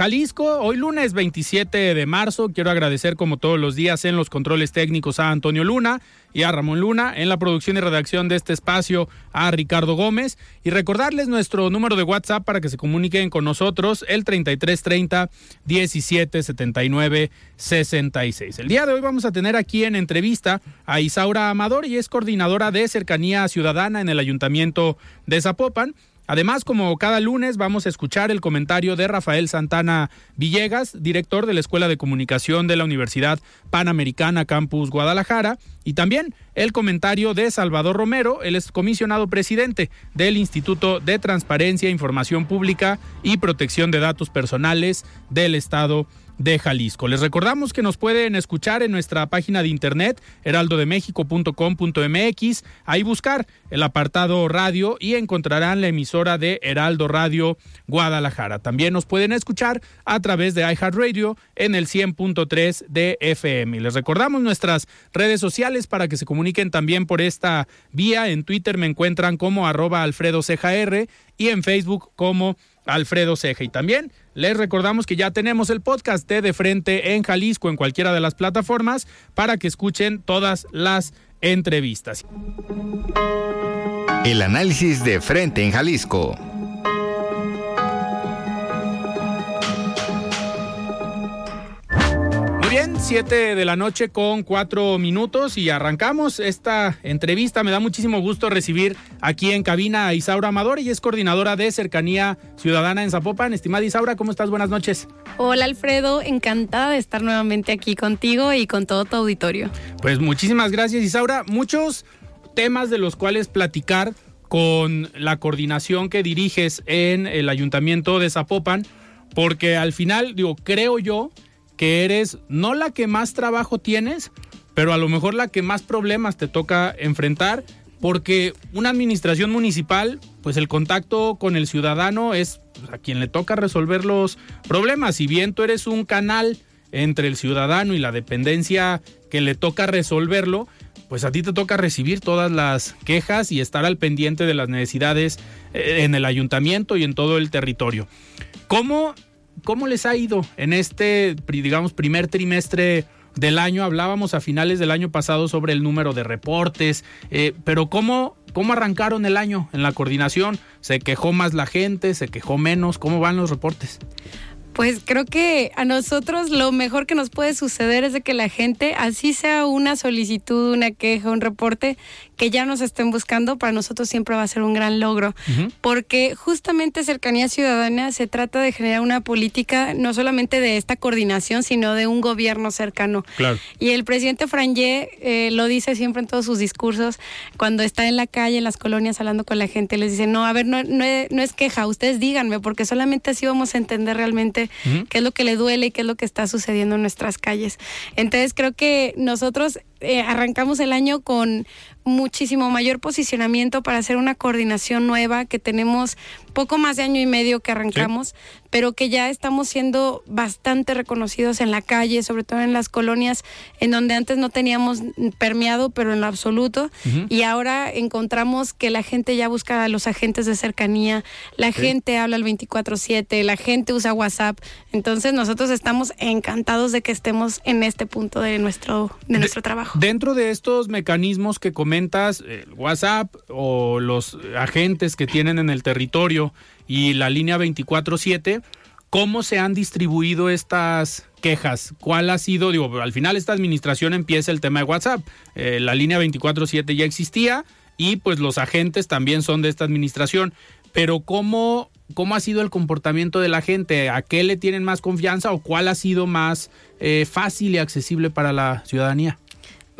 Jalisco. Hoy lunes 27 de marzo. Quiero agradecer como todos los días en los controles técnicos a Antonio Luna y a Ramón Luna, en la producción y redacción de este espacio a Ricardo Gómez y recordarles nuestro número de WhatsApp para que se comuniquen con nosotros, el 3330 1779 66. El día de hoy vamos a tener aquí en entrevista a Isaura Amador y es coordinadora de Cercanía Ciudadana en el Ayuntamiento de Zapopan. Además, como cada lunes, vamos a escuchar el comentario de Rafael Santana Villegas, director de la Escuela de Comunicación de la Universidad Panamericana Campus Guadalajara, y también el comentario de Salvador Romero, el comisionado presidente del Instituto de Transparencia, Información Pública y Protección de Datos Personales del Estado de Jalisco. Les recordamos que nos pueden escuchar en nuestra página de internet heraldodemexico.com.mx, ahí buscar el apartado radio y encontrarán la emisora de Heraldo Radio Guadalajara. También nos pueden escuchar a través de iHeartRadio en el 100.3 de FM. Y les recordamos nuestras redes sociales para que se comuniquen también por esta vía. En Twitter me encuentran como arroba Alfredo y en Facebook como Alfredo Ceja. Y también les recordamos que ya tenemos el podcast de De Frente en Jalisco en cualquiera de las plataformas para que escuchen todas las entrevistas. El análisis de Frente en Jalisco. 7 de la noche con 4 minutos y arrancamos esta entrevista. Me da muchísimo gusto recibir aquí en cabina a Isaura Amador, y es coordinadora de Cercanía Ciudadana en Zapopan. Estimada Isaura, ¿cómo estás? Buenas noches. Hola Alfredo, encantada de estar nuevamente aquí contigo y con todo tu auditorio. Pues muchísimas gracias Isaura. Muchos temas de los cuales platicar con la coordinación que diriges en el ayuntamiento de Zapopan, porque al final, digo, creo yo que eres no la que más trabajo tienes, pero a lo mejor la que más problemas te toca enfrentar, porque una administración municipal, pues el contacto con el ciudadano es pues, a quien le toca resolver los problemas. Si bien tú eres un canal entre el ciudadano y la dependencia que le toca resolverlo, pues a ti te toca recibir todas las quejas y estar al pendiente de las necesidades eh, en el ayuntamiento y en todo el territorio. ¿Cómo ¿Cómo les ha ido en este, digamos, primer trimestre del año? Hablábamos a finales del año pasado sobre el número de reportes, eh, pero ¿cómo, ¿cómo arrancaron el año en la coordinación? ¿Se quejó más la gente? ¿Se quejó menos? ¿Cómo van los reportes? Pues creo que a nosotros lo mejor que nos puede suceder es de que la gente, así sea una solicitud, una queja, un reporte, que ya nos estén buscando, para nosotros siempre va a ser un gran logro, porque justamente cercanía ciudadana se trata de generar una política no solamente de esta coordinación, sino de un gobierno cercano. Y el presidente Frangé eh, lo dice siempre en todos sus discursos, cuando está en la calle, en las colonias, hablando con la gente, les dice, no, a ver, no, no, no es queja, ustedes díganme, porque solamente así vamos a entender realmente qué es lo que le duele y qué es lo que está sucediendo en nuestras calles. Entonces creo que nosotros eh, arrancamos el año con muchísimo mayor posicionamiento para hacer una coordinación nueva, que tenemos poco más de año y medio que arrancamos, pero que ya estamos siendo bastante reconocidos en la calle, sobre todo en las colonias en donde antes no teníamos permeado, pero en lo absoluto. Y ahora encontramos que la gente ya busca a los agentes de cercanía, la gente habla el 24/7, la gente usa WhatsApp. Entonces nosotros estamos encantados de que estemos en este punto de nuestro, de nuestro trabajo. Dentro de estos mecanismos que comentas, el WhatsApp o los agentes que tienen en el territorio, y la línea 24-7. ¿Cómo se han distribuido estas quejas? ¿Cuál ha sido? Digo, al final esta administración empieza el tema de WhatsApp. Eh, la línea 24-7 ya existía y pues los agentes también son de esta administración. Pero ¿cómo, ¿cómo ha sido el comportamiento de la gente? ¿A qué le tienen más confianza o cuál ha sido más eh, fácil y accesible para la ciudadanía?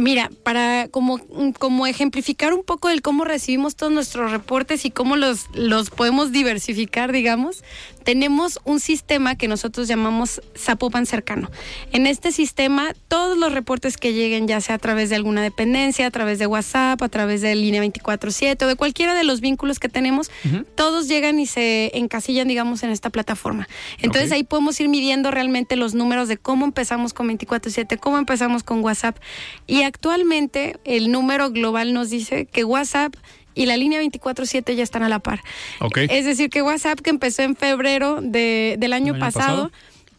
Mira, para como, como ejemplificar un poco del cómo recibimos todos nuestros reportes y cómo los, los podemos diversificar, digamos, tenemos un sistema que nosotros llamamos Zapopan cercano. En este sistema, todos los reportes que lleguen, ya sea a través de alguna dependencia, a través de WhatsApp, a través de línea 24/7 o de cualquiera de los vínculos que tenemos, todos llegan y se encasillan, digamos, en esta plataforma. Entonces ahí podemos ir midiendo realmente los números de cómo empezamos con 24/7, cómo empezamos con WhatsApp. Y actualmente el número global nos dice que WhatsApp y la línea 24/7 ya están a la par. Es decir, que WhatsApp que empezó en febrero del año, pasado,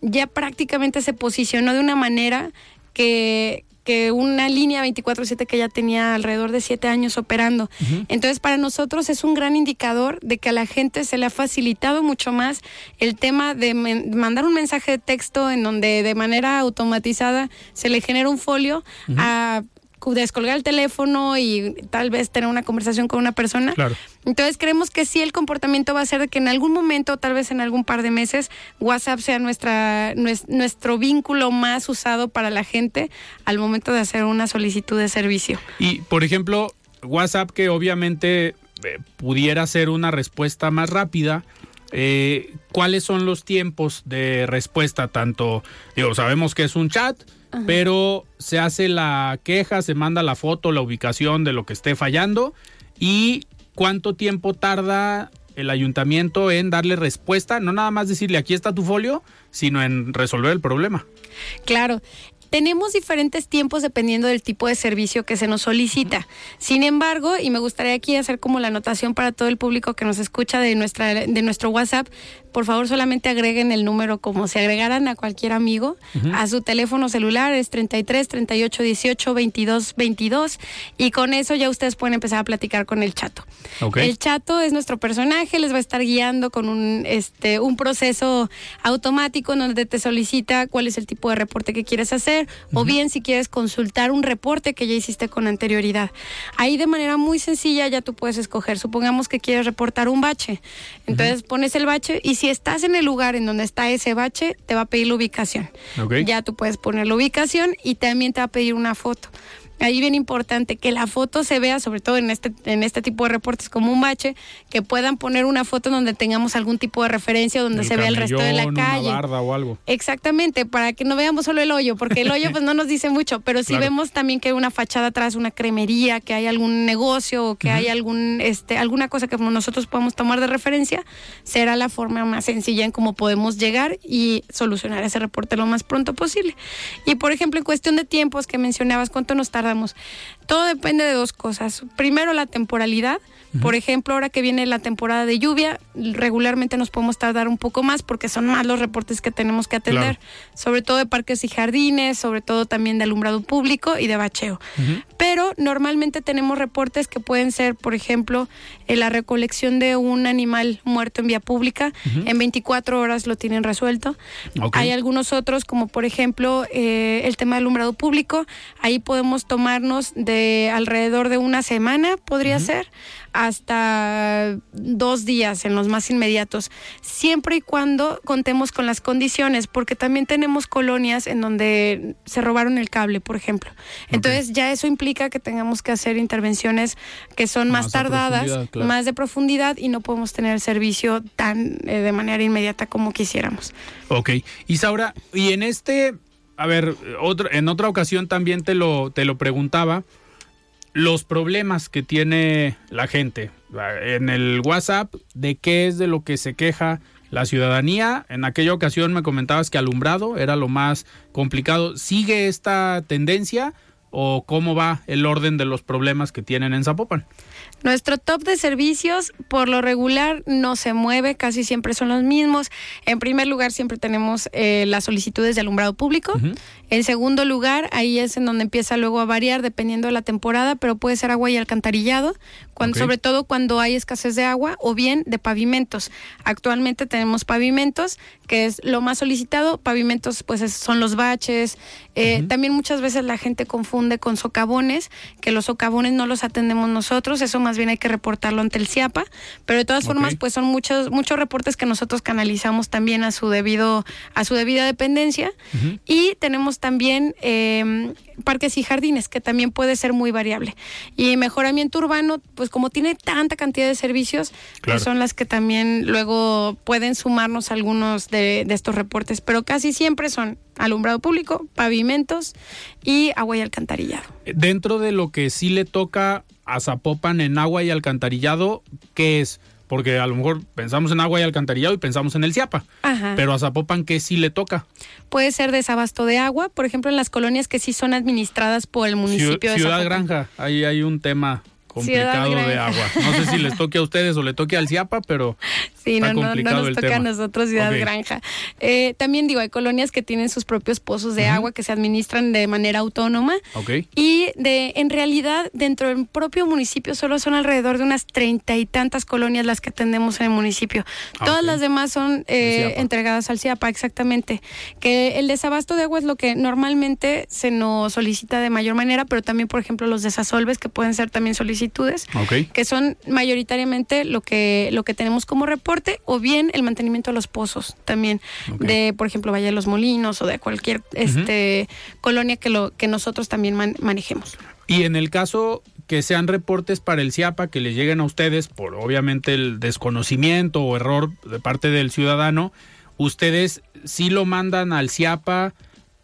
ya prácticamente se posicionó de una manera que, que una línea 24/7 que ya tenía alrededor de siete años operando. Entonces, para nosotros es un gran indicador de que a la gente se le ha facilitado mucho más el tema de mandar un mensaje de texto en donde de manera automatizada se le genera un folio a descolgar el teléfono y tal vez tener una conversación con una persona. Entonces creemos que sí el comportamiento va a ser de que en algún momento, tal vez en algún par de meses, WhatsApp sea nuestra, nuestro vínculo más usado para la gente al momento de hacer una solicitud de servicio. Y, por ejemplo, WhatsApp que obviamente eh, pudiera ser una respuesta más rápida, eh, ¿cuáles son los tiempos de respuesta? Tanto, digo, sabemos que es un chat, pero se hace la queja, se manda la foto, la ubicación de lo que esté fallando y cuánto tiempo tarda el ayuntamiento en darle respuesta, no nada más decirle aquí está tu folio, sino en resolver el problema. Claro, tenemos diferentes tiempos dependiendo del tipo de servicio que se nos solicita. Sin embargo, y me gustaría aquí hacer como la anotación para todo el público que nos escucha de nuestra de nuestro WhatsApp, por favor solamente agreguen el número como si agregaran a cualquier amigo a su teléfono celular, es 33 38 18 22 22 y con eso ya ustedes pueden empezar a platicar con el chato. El chato es nuestro personaje, les va a estar guiando con un, este, un proceso automático en donde te solicita cuál es el tipo de reporte que quieres hacer o bien si quieres consultar un reporte que ya hiciste con anterioridad. Ahí de manera muy sencilla ya tú puedes escoger, supongamos que quieres reportar un bache, entonces pones el bache y si estás en el lugar en donde está ese bache, te va a pedir la ubicación. Ya tú puedes poner la ubicación y también te va a pedir una foto ahí bien importante que la foto se vea, sobre todo en este, en este tipo de reportes como un bache, que puedan poner una foto donde tengamos algún tipo de referencia, donde se vea el resto de la calle. o algo. Exactamente, para que no veamos solo el hoyo, porque el hoyo pues no nos dice mucho, pero si vemos también que hay una fachada atrás, una cremería, que hay algún negocio o que hay algún, este, alguna cosa que nosotros podemos tomar de referencia, será la forma más sencilla en cómo podemos llegar y solucionar ese reporte lo más pronto posible. Y por ejemplo, en cuestión de tiempos que mencionabas, ¿cuánto nos tarda estábamos todo depende de dos cosas. Primero, la temporalidad. Por ejemplo, ahora que viene la temporada de lluvia, regularmente nos podemos tardar un poco más porque son más los reportes que tenemos que atender, sobre todo de parques y jardines, sobre todo también de alumbrado público y de bacheo. Pero normalmente tenemos reportes que pueden ser, por ejemplo, la recolección de un animal muerto en vía pública, en 24 horas lo tienen resuelto. Hay algunos otros, como por ejemplo eh, el tema de alumbrado público, ahí podemos tomarnos de alrededor de una semana, podría ser hasta dos días en los más inmediatos, siempre y cuando contemos con las condiciones, porque también tenemos colonias en donde se robaron el cable, por ejemplo. Entonces ya eso implica que tengamos que hacer intervenciones que son más, tardadas, más de profundidad y no podemos tener el servicio tan eh, de manera inmediata como quisiéramos. Ok, Isaura, y en este, a ver, otro, en otra ocasión también te lo, te lo preguntaba los problemas que tiene la gente en el WhatsApp, de qué es de lo que se queja la ciudadanía. En aquella ocasión me comentabas que alumbrado era lo más complicado. ¿Sigue esta tendencia o cómo va el orden de los problemas que tienen en Zapopan? Nuestro top de servicios, por lo regular, no se mueve, casi siempre son los mismos. En primer lugar, siempre tenemos eh, las solicitudes de alumbrado público. En segundo lugar, ahí es en donde empieza luego a variar dependiendo de la temporada, pero puede ser agua y alcantarillado, cuando, sobre todo cuando hay escasez de agua o bien de pavimentos. Actualmente tenemos pavimentos, que es lo más solicitado. Pavimentos, pues son los baches. Eh, también muchas veces la gente confunde con socavones, que los socavones no los atendemos nosotros, eso más bien hay que reportarlo ante el CIAPA, pero de todas formas, pues son muchos, muchos reportes que nosotros canalizamos también a su debido, a su debida dependencia. Y tenemos también em, parques y jardines, que también puede ser muy variable. Y mejoramiento urbano, pues como tiene tanta cantidad de servicios, pues son las que también luego pueden sumarnos algunos de, de estos reportes, pero casi siempre son alumbrado público, pavimentos y agua y alcantarillado. Dentro de lo que sí le toca a Zapopan en agua y alcantarillado, ¿qué es? Porque a lo mejor pensamos en agua y alcantarillado y pensamos en el CIAPA. Pero a Zapopan, ¿qué sí le toca? Puede ser desabasto de agua, por ejemplo, en las colonias que sí son administradas por el municipio de Ciudad Granja, ahí hay un tema complicado de agua. No sé si les toque a ustedes o le toque al CIAPA, pero sí, no, no, no, nos toca a nosotros Ciudad Granja. Eh, también digo, hay colonias que tienen sus propios pozos de agua que se administran de manera autónoma. Y de, en realidad, dentro del propio municipio solo son alrededor de unas treinta y tantas colonias las que atendemos en el municipio. Ah, Todas las demás son eh, entregadas al CIAPA, exactamente. Que el desabasto de agua es lo que normalmente se nos solicita de mayor manera, pero también, por ejemplo, los desasolves que pueden ser también solicitados que son mayoritariamente lo que, lo que tenemos como reporte, o bien el mantenimiento de los pozos también, de, por ejemplo, Valle de los Molinos o de cualquier este, colonia que, lo, que nosotros también manejemos. Y en el caso que sean reportes para el CIAPA que le lleguen a ustedes por obviamente el desconocimiento o error de parte del ciudadano, ustedes sí lo mandan al CIAPA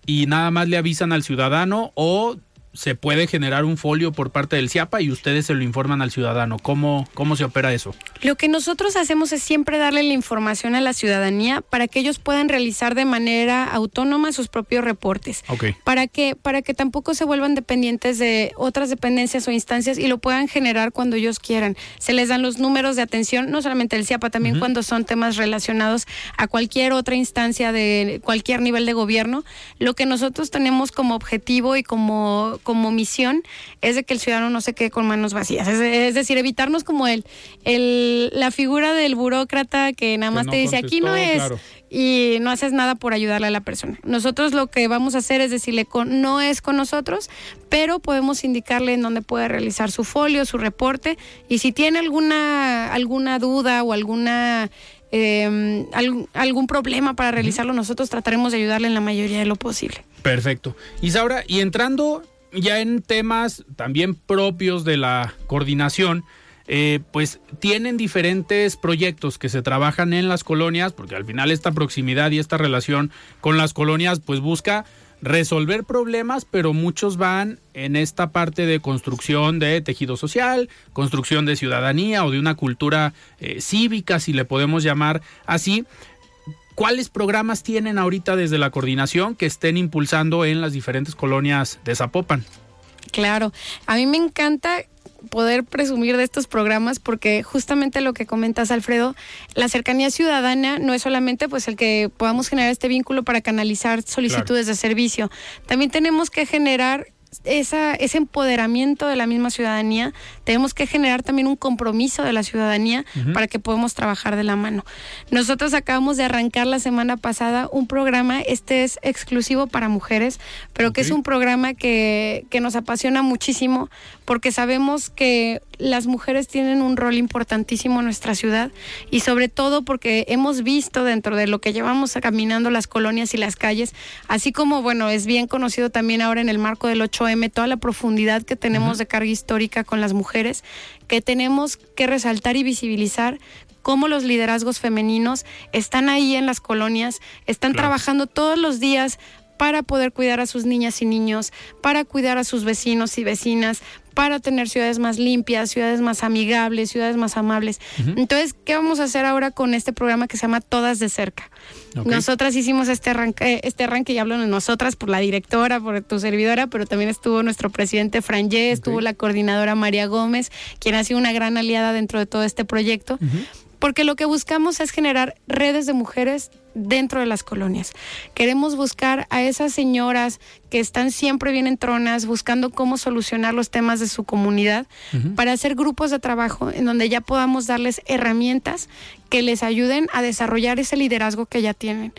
y nada más le avisan al ciudadano o se puede generar un folio por parte del CIAPA y ustedes se lo informan al ciudadano. ¿Cómo, cómo se opera eso? Lo que nosotros hacemos es siempre darle la información a la ciudadanía para que ellos puedan realizar de manera autónoma sus propios reportes. Para que, para que tampoco se vuelvan dependientes de otras dependencias o instancias y lo puedan generar cuando ellos quieran. Se les dan los números de atención, no solamente el CIAPA, también cuando son temas relacionados a cualquier otra instancia de cualquier nivel de gobierno. Lo que nosotros tenemos como objetivo y como como misión es de que el ciudadano no se quede con manos vacías. Es, decir, evitarnos como el, el, la figura del burócrata que nada más te dice aquí no es y no haces nada por ayudarle a la persona. Nosotros lo que vamos a hacer es decirle con, no es con nosotros, pero podemos indicarle en dónde puede realizar su folio, su reporte y si tiene alguna alguna duda o alguna eh, algún problema para realizarlo, nosotros trataremos de ayudarle en la mayoría de lo posible. Perfecto. Isaura, y entrando ya en temas también propios de la coordinación, eh, pues tienen diferentes proyectos que se trabajan en las colonias, porque al final esta proximidad y esta relación con las colonias pues busca resolver problemas, pero muchos van en esta parte de construcción de tejido social, construcción de ciudadanía o de una cultura eh, cívica, si le podemos llamar así. ¿Cuáles programas tienen ahorita desde la coordinación que estén impulsando en las diferentes colonias de Zapopan? Claro, a mí me encanta poder presumir de estos programas porque justamente lo que comentas Alfredo, la cercanía ciudadana no es solamente pues el que podamos generar este vínculo para canalizar solicitudes de servicio, también tenemos que generar esa, ese empoderamiento de la misma ciudadanía, tenemos que generar también un compromiso de la ciudadanía para que podamos trabajar de la mano. Nosotros acabamos de arrancar la semana pasada un programa, este es exclusivo para mujeres, pero que es un programa que, que nos apasiona muchísimo porque sabemos que las mujeres tienen un rol importantísimo en nuestra ciudad y sobre todo porque hemos visto dentro de lo que llevamos caminando las colonias y las calles, así como, bueno, es bien conocido también ahora en el marco del 8M, toda la profundidad que tenemos de carga histórica con las mujeres, que tenemos que resaltar y visibilizar cómo los liderazgos femeninos están ahí en las colonias, están trabajando todos los días para poder cuidar a sus niñas y niños, para cuidar a sus vecinos y vecinas, para tener ciudades más limpias, ciudades más amigables, ciudades más amables. Entonces, ¿qué vamos a hacer ahora con este programa que se llama Todas de Cerca? Nosotras hicimos este arranque, este arranque y hablo de nosotras por la directora, por tu servidora, pero también estuvo nuestro presidente Franje, estuvo la coordinadora María Gómez, quien ha sido una gran aliada dentro de todo este proyecto porque lo que buscamos es generar redes de mujeres dentro de las colonias. Queremos buscar a esas señoras que están siempre bien en tronas, buscando cómo solucionar los temas de su comunidad, para hacer grupos de trabajo en donde ya podamos darles herramientas que les ayuden a desarrollar ese liderazgo que ya tienen.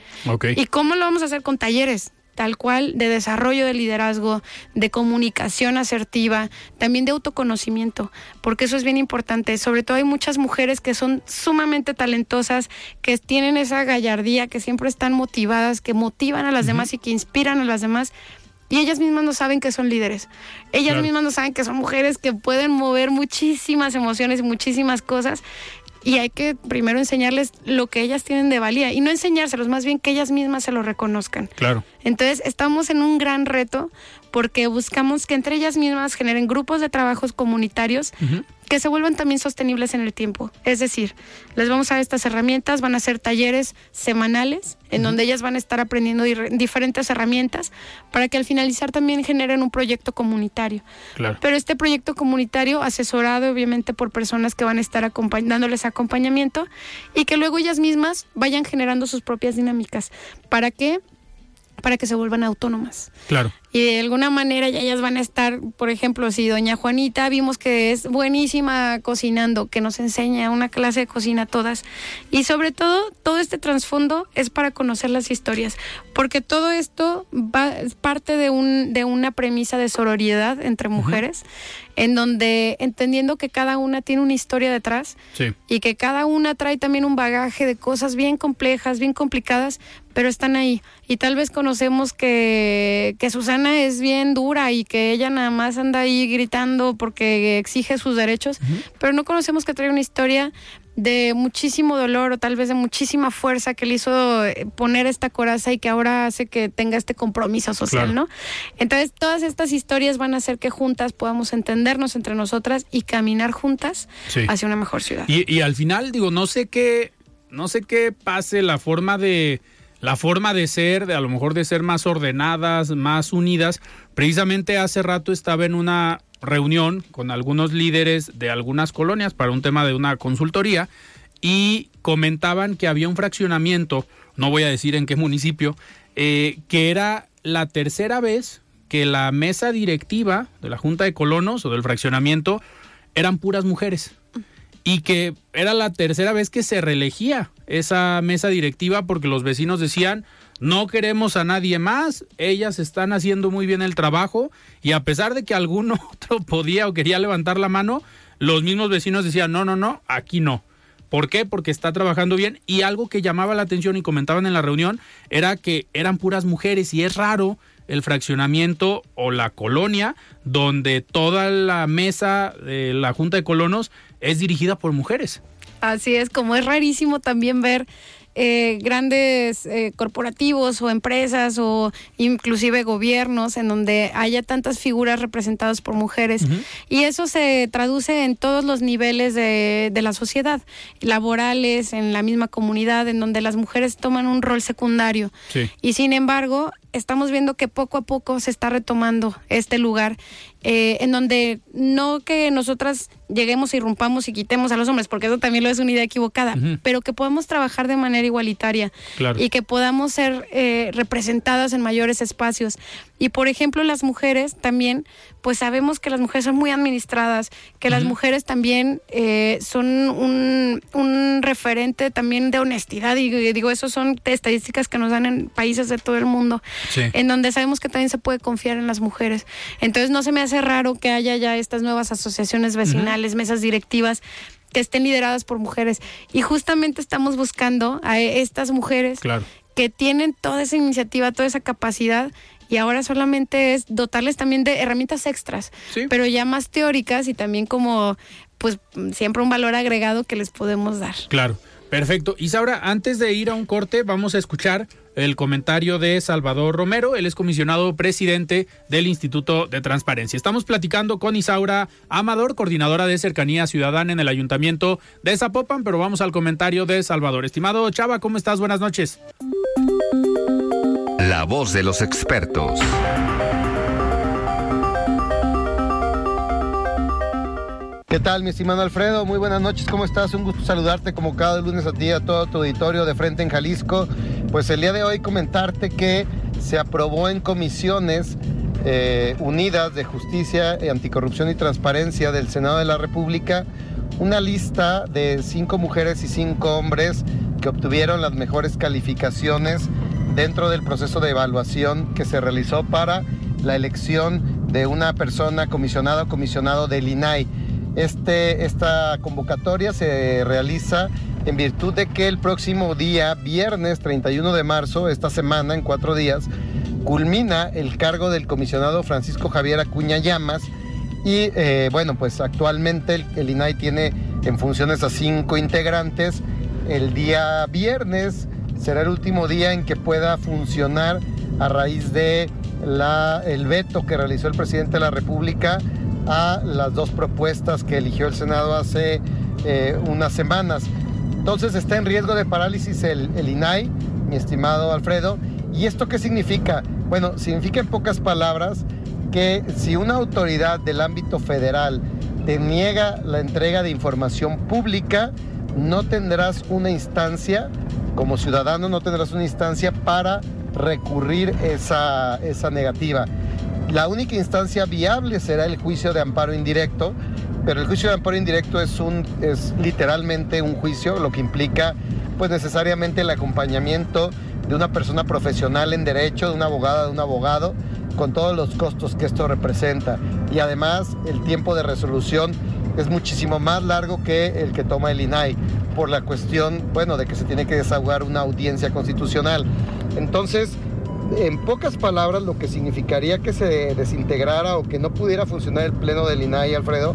¿Y cómo lo vamos a hacer con talleres? Tal cual de desarrollo de liderazgo, de comunicación asertiva, también de autoconocimiento, porque eso es bien importante. Sobre todo hay muchas mujeres que son sumamente talentosas, que tienen esa gallardía, que siempre están motivadas, que motivan a las demás y que inspiran a las demás. Y ellas mismas no saben que son líderes. Ellas mismas no saben que son mujeres que pueden mover muchísimas emociones y muchísimas cosas y hay que primero enseñarles lo que ellas tienen de valía y no enseñárselos, más bien que ellas mismas se lo reconozcan. Claro. Entonces, estamos en un gran reto porque buscamos que entre ellas mismas generen grupos de trabajos comunitarios que se vuelvan también sostenibles en el tiempo. Es decir, les vamos a dar estas herramientas, van a ser talleres semanales en donde ellas van a estar aprendiendo diferentes herramientas para que al finalizar también generen un proyecto comunitario. Claro. Pero este proyecto comunitario asesorado obviamente por personas que van a estar dándoles acompañamiento y que luego ellas mismas vayan generando sus propias dinámicas. ¿Para qué? Para que se vuelvan autónomas. Claro y de alguna manera ya ellas van a estar, por ejemplo, si doña Juanita vimos que es buenísima cocinando, que nos enseña una clase de cocina a todas. Y sobre todo todo este trasfondo es para conocer las historias, porque todo esto va, es parte de, un, de una premisa de sororidad entre mujeres, en donde entendiendo que cada una tiene una historia detrás y que cada una trae también un bagaje de cosas bien complejas, bien complicadas, pero están ahí. Y tal vez conocemos que, que Susana es bien dura y que ella nada más anda ahí gritando porque exige sus derechos, pero no conocemos que trae una historia de muchísimo dolor o tal vez de muchísima fuerza que le hizo eh, poner esta coraza y que ahora hace que tenga este compromiso social, ¿no? Entonces, todas estas historias van a hacer que juntas podamos entendernos entre nosotras y caminar juntas hacia una mejor ciudad. Y, y al final, digo, no sé qué, no sé qué pase la forma de la forma de ser, de a lo mejor de ser más ordenadas, más unidas. Precisamente hace rato estaba en una reunión con algunos líderes de algunas colonias para un tema de una consultoría y comentaban que había un fraccionamiento, no voy a decir en qué municipio, eh, que era la tercera vez que la mesa directiva de la Junta de Colonos o del fraccionamiento eran puras mujeres y que era la tercera vez que se reelegía esa mesa directiva porque los vecinos decían no queremos a nadie más, ellas están haciendo muy bien el trabajo y a pesar de que alguno otro podía o quería levantar la mano, los mismos vecinos decían no, no, no, aquí no. ¿Por qué? Porque está trabajando bien y algo que llamaba la atención y comentaban en la reunión era que eran puras mujeres y es raro el fraccionamiento o la colonia donde toda la mesa de la Junta de Colonos es dirigida por mujeres. Así es, como es rarísimo también ver eh, grandes eh, corporativos o empresas o inclusive gobiernos en donde haya tantas figuras representadas por mujeres. Y eso se traduce en todos los niveles de, de, la sociedad, laborales, en la misma comunidad, en donde las mujeres toman un rol secundario. Y sin embargo, estamos viendo que poco a poco se está retomando este lugar eh, en donde no que nosotras lleguemos, irrumpamos y quitemos a los hombres, porque eso también lo es una idea equivocada, pero que podamos trabajar de manera igualitaria y que podamos ser eh, representadas en mayores espacios. Y por ejemplo, las mujeres también, pues sabemos que las mujeres son muy administradas, que las mujeres también eh, son un, un, referente también de honestidad, y digo, eso son estadísticas que nos dan en países de todo el mundo, en donde sabemos que también se puede confiar en las mujeres. Entonces no se me hace raro que haya ya estas nuevas asociaciones vecinales, mesas directivas que estén lideradas por mujeres. Y justamente estamos buscando a estas mujeres que tienen toda esa iniciativa, toda esa capacidad y ahora solamente es dotarles también de herramientas extras, pero ya más teóricas y también como pues siempre un valor agregado que les podemos dar. Claro, perfecto. Isaura, antes de ir a un corte vamos a escuchar el comentario de Salvador Romero, él es comisionado presidente del Instituto de Transparencia. Estamos platicando con Isaura Amador, coordinadora de Cercanía Ciudadana en el Ayuntamiento de Zapopan, pero vamos al comentario de Salvador. Estimado Chava, ¿cómo estás? Buenas noches. La voz de los expertos. ¿Qué tal, mi estimado Alfredo? Muy buenas noches, ¿cómo estás? Un gusto saludarte como cada lunes a ti a todo tu auditorio de Frente en Jalisco. Pues el día de hoy comentarte que se aprobó en comisiones eh, unidas de justicia, anticorrupción y transparencia del Senado de la República una lista de cinco mujeres y cinco hombres que obtuvieron las mejores calificaciones dentro del proceso de evaluación que se realizó para la elección de una persona comisionada o comisionado del INAI. Este, esta convocatoria se realiza en virtud de que el próximo día, viernes 31 de marzo, esta semana, en cuatro días, culmina el cargo del comisionado Francisco Javier Acuña Llamas. Y eh, bueno, pues actualmente el, el, INAI tiene en funciones a cinco integrantes. El día viernes será el último día en que pueda funcionar a raíz de el veto que realizó el presidente de la República a las dos propuestas que eligió el Senado hace eh, unas semanas. Entonces está en riesgo de parálisis el, el, INAI, mi estimado Alfredo. ¿Y esto qué significa? Bueno, significa en pocas palabras que si una autoridad del ámbito federal te niega la entrega de información pública, no tendrás una instancia, como ciudadano no tendrás una instancia para recurrir esa, esa negativa. La única instancia viable será el juicio de amparo indirecto, pero el juicio de amparo indirecto es, un, es literalmente un juicio, lo que implica pues necesariamente el acompañamiento de una persona profesional en derecho, de una abogada, de un abogado, con todos los costos que esto representa. Y además el tiempo de resolución es muchísimo más largo que el que toma el INAI, por la cuestión, bueno, de que se tiene que desahogar una audiencia constitucional. Entonces, en pocas palabras, lo que significaría que se desintegrara o que no pudiera funcionar el pleno del INAI, Alfredo,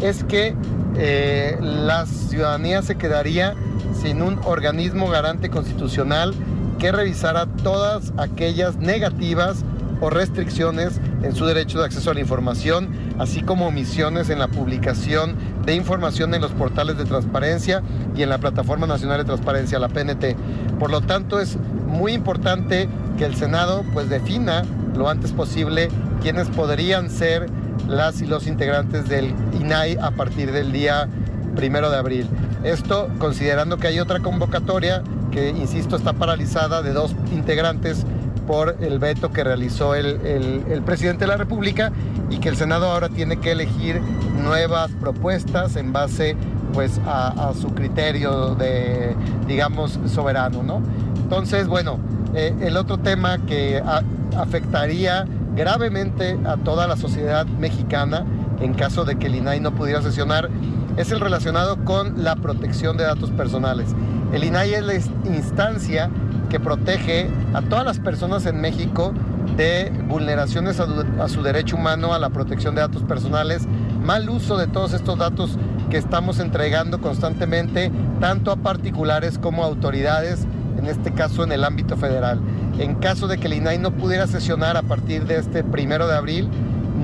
es que eh, la ciudadanía se quedaría sin un organismo garante constitucional que revisara todas aquellas negativas o restricciones en su derecho de acceso a la información, así como omisiones en la publicación de información en los portales de transparencia y en la Plataforma Nacional de Transparencia, la PNT. Por lo tanto, es muy importante que el Senado pues defina lo antes posible quiénes podrían ser las y los integrantes del INAI a partir del día primero de abril. Esto considerando que hay otra convocatoria que, insisto, está paralizada de dos integrantes por el veto que realizó el, el, el, presidente de la República y que el Senado ahora tiene que elegir nuevas propuestas en base pues a, a su criterio de digamos soberano, ¿no? Entonces, bueno, eh, el otro tema que a, afectaría gravemente a toda la sociedad mexicana en caso de que el INAI no pudiera sesionar es el relacionado con la protección de datos personales. El INAI es la instancia que protege a todas las personas en México de vulneraciones a, su derecho humano a la protección de datos personales, mal uso de todos estos datos que estamos entregando constantemente, tanto a particulares como a autoridades, en este caso en el ámbito federal. En caso de que el INAI no pudiera sesionar a partir de este primero de abril,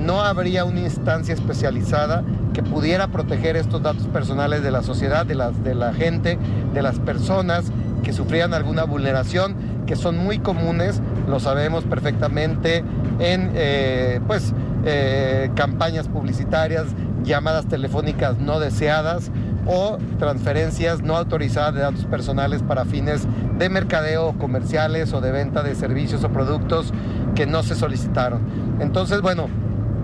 no habría una instancia especializada que pudiera proteger estos datos personales de la sociedad, de, las, de la gente, de las personas que sufrían alguna vulneración, que son muy comunes, lo sabemos perfectamente, en eh, pues, eh, campañas publicitarias, llamadas telefónicas no deseadas o transferencias no autorizadas de datos personales para fines de mercadeo comerciales o de venta de servicios o productos que no se solicitaron. Entonces, bueno,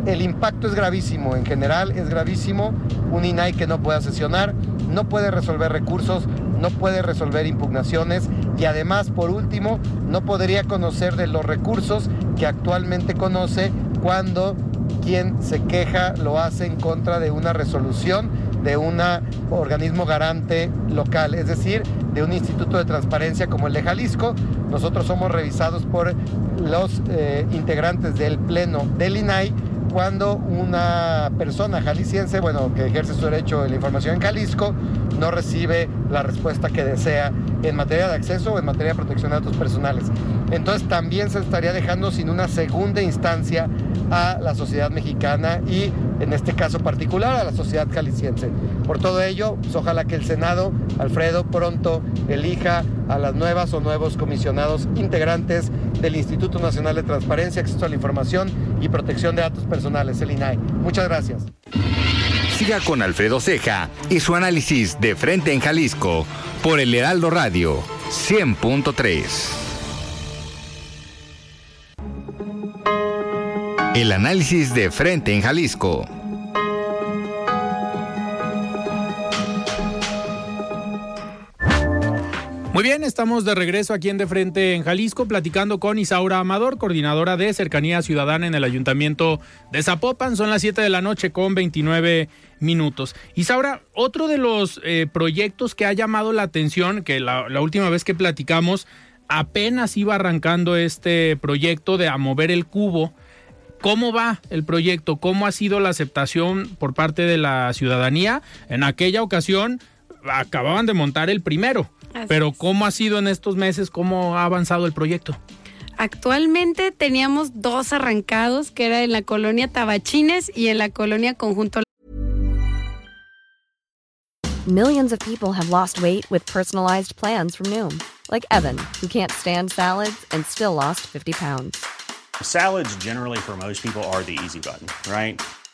el impacto es gravísimo, en general es gravísimo. Un INAI que no pueda sesionar, no puede resolver recursos, no puede resolver impugnaciones y además, por último, no podría conocer de los recursos que actualmente conoce cuando quien se queja lo hace en contra de una resolución de un organismo garante local, es decir, de un instituto de transparencia como el de Jalisco. Nosotros somos revisados por los eh, integrantes del Pleno del INAI cuando una persona jalisciense, bueno, que ejerce su derecho de la información en Jalisco, no recibe la respuesta que desea en materia de acceso o en materia de protección de datos personales. Entonces también se estaría dejando sin una segunda instancia a la sociedad mexicana y en este caso particular a la sociedad jalisciense. Por todo ello, pues, ojalá que el Senado, Alfredo, pronto elija a las nuevas o nuevos comisionados integrantes del Instituto Nacional de Transparencia, Acceso a la Información y Protección de Datos Personales, el INAI. Muchas gracias. Siga con Alfredo Ceja y su análisis de frente en Jalisco por el Heraldo Radio 100.3. El análisis de frente en Jalisco. Bien, estamos de regreso aquí en De Frente en Jalisco, platicando con Isaura Amador, coordinadora de Cercanía Ciudadana en el Ayuntamiento de Zapopan. Son las 7 de la noche con 29 minutos. Isaura, otro de los eh, proyectos que ha llamado la atención, que la, última vez que platicamos, apenas iba arrancando este proyecto de mover el cubo. ¿Cómo va el proyecto? ¿Cómo ha sido la aceptación por parte de la ciudadanía? En aquella ocasión acababan de montar el primero. Así Pero es. ¿cómo ha sido en estos meses? ¿Cómo ha avanzado el proyecto? Actualmente teníamos dos arrancados, que era en la colonia Tabachines y en la colonia Conjunto Millions of people have lost weight with personalized plans from Noom, like Evan, who can't stand salads and still lost 50 pounds. Salads, generally, for most people, are the easy button, right?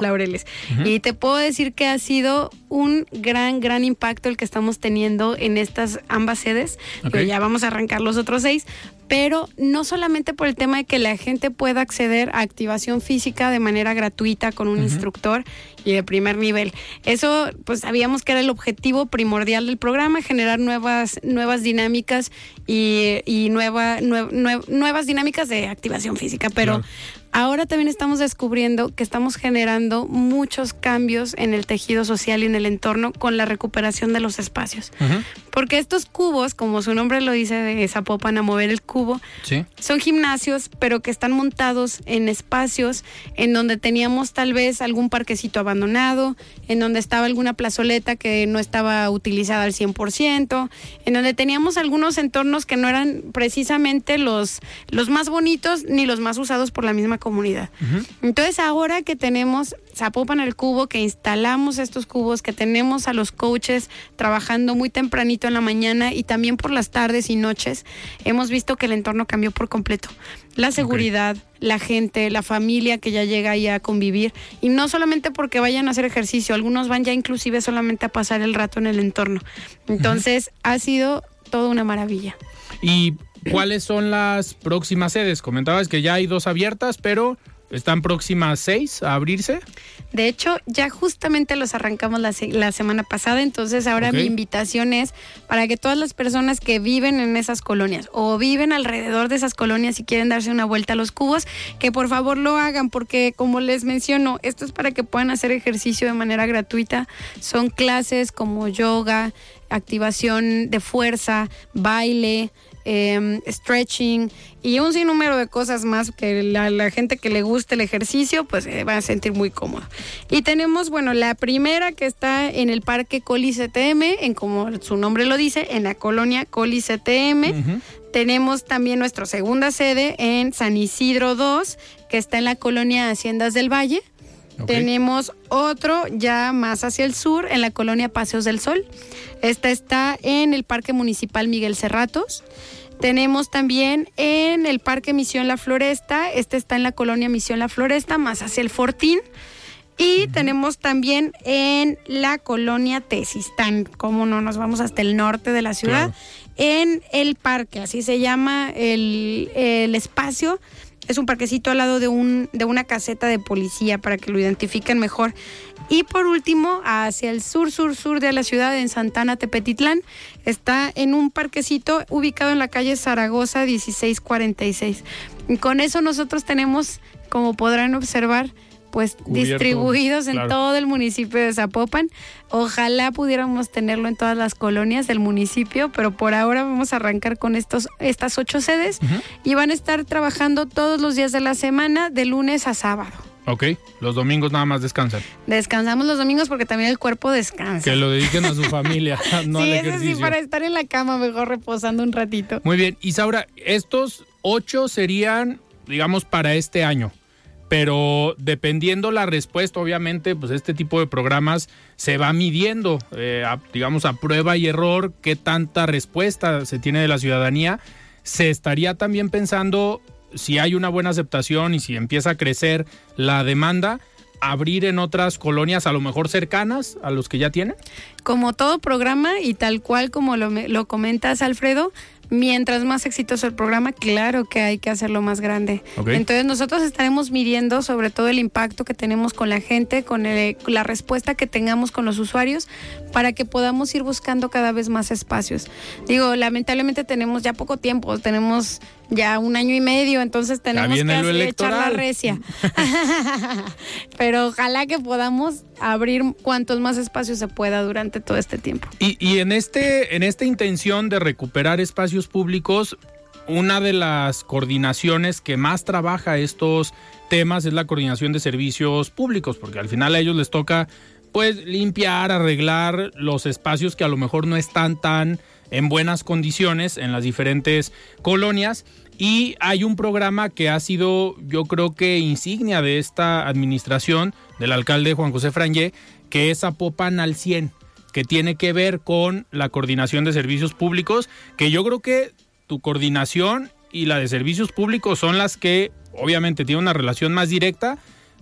Laureles. Y te puedo decir que ha sido un gran, gran impacto el que estamos teniendo en estas ambas sedes. Ok. Que ya vamos a arrancar los otros seis, pero no solamente por el tema de que la gente pueda acceder a activación física de manera gratuita con un instructor y de primer nivel. Eso, pues sabíamos que era el objetivo primordial del programa, generar nuevas, nuevas dinámicas y, y nueva, nue- nue- nuevas dinámicas de activación física, pero Claro. Ahora también estamos descubriendo que estamos generando muchos cambios en el tejido social y en el entorno con la recuperación de los espacios. Porque estos cubos, como su nombre lo dice de Zapopan a mover el cubo, Sí. son gimnasios, pero que están montados en espacios en donde teníamos tal vez algún parquecito abandonado, en donde estaba alguna plazoleta que no estaba utilizada al 100%, en donde teníamos algunos entornos que no eran precisamente los, los más bonitos ni los más usados por la misma comunidad. Entonces ahora que tenemos Zapopan el cubo, que instalamos estos cubos, que tenemos a los coaches trabajando muy tempranito en la mañana y también por las tardes y noches, hemos visto que el entorno cambió por completo. La seguridad, la gente, la familia que ya llega ahí a convivir y no solamente porque vayan a hacer ejercicio, algunos van ya inclusive solamente a pasar el rato en el entorno. Entonces ha sido toda una maravilla. ¿Y cuáles son las próximas sedes? Comentabas que ya hay dos abiertas, pero están próximas seis a abrirse. De hecho, ya justamente los arrancamos la, se- la semana pasada, entonces ahora mi invitación es para que todas las personas que viven en esas colonias o viven alrededor de esas colonias y quieren darse una vuelta a los cubos, que por favor lo hagan, porque como les menciono, esto es para que puedan hacer ejercicio de manera gratuita. Son clases como yoga, activación de fuerza, baile, em, stretching y un sinnúmero de cosas más que la, la gente que le guste el ejercicio pues se va a sentir muy cómodo. Y tenemos, bueno, la primera que está en el Parque Coli CTM, en como su nombre lo dice, en la colonia Coli CTM. Tenemos también nuestra segunda sede en San Isidro 2, que está en la colonia Haciendas del Valle. Tenemos otro ya más hacia el sur, en la colonia Paseos del Sol. Esta está en el Parque Municipal Miguel Cerratos. Tenemos también en el Parque Misión La Floresta, este está en la colonia Misión La Floresta, más hacia el Fortín. Y tenemos también en la colonia Tesistán, como no nos vamos hasta el norte de la ciudad, en el parque, así se llama el, el espacio es un parquecito al lado de, un, de una caseta de policía para que lo identifiquen mejor. Y por último, hacia el sur, sur, sur de la ciudad, en Santana, Tepetitlán, está en un parquecito ubicado en la calle Zaragoza 1646. Y con eso nosotros tenemos, como podrán observar, pues distribuidos en todo el municipio de Zapopan. Ojalá pudiéramos tenerlo en todas las colonias del municipio, pero por ahora vamos a arrancar con estos, estas ocho sedes y van a estar trabajando todos los días de la semana, de lunes a sábado. Ok, los domingos nada más descansan. Descansamos los domingos porque también el cuerpo descansa. Que lo dediquen a su familia, no sí, al ejercicio. sí, para estar en la cama mejor reposando un ratito. Muy bien, Isaura, estos ocho serían, digamos, para este año pero dependiendo la respuesta, obviamente, pues este tipo de programas se va midiendo, eh, digamos, a prueba y error, qué tanta respuesta se tiene de la ciudadanía. Se estaría también pensando si hay una buena aceptación y si empieza a crecer la demanda, abrir en otras colonias a lo mejor cercanas a los que ya tienen? Como todo programa y tal cual como lo, lo comentas, Alfredo, mientras más exitoso el programa, claro que hay que hacerlo más grande. Entonces nosotros estaremos midiendo sobre todo el impacto que tenemos con la gente, con la respuesta que tengamos con los usuarios, para que podamos ir buscando cada vez más espacios. Digo, lamentablemente tenemos ya poco tiempo, tenemos ya un año y medio, entonces tenemos que echar la recia. Pero ojalá que podamos abrir cuantos más espacios se pueda durante todo este tiempo. Y, y en este, en esta intención de recuperar espacios públicos, una de las coordinaciones que más trabaja estos temas es la coordinación de servicios públicos, porque al final a ellos les toca pues limpiar, arreglar los espacios que a lo mejor no están tan en buenas condiciones en las diferentes colonias. Y hay un programa que ha sido, yo creo que insignia de esta administración del alcalde Juan José Frangé, que es Apopan al 100, que tiene que ver con la coordinación de servicios públicos, que yo creo que tu coordinación y la de servicios públicos son las que obviamente tienen una relación más directa,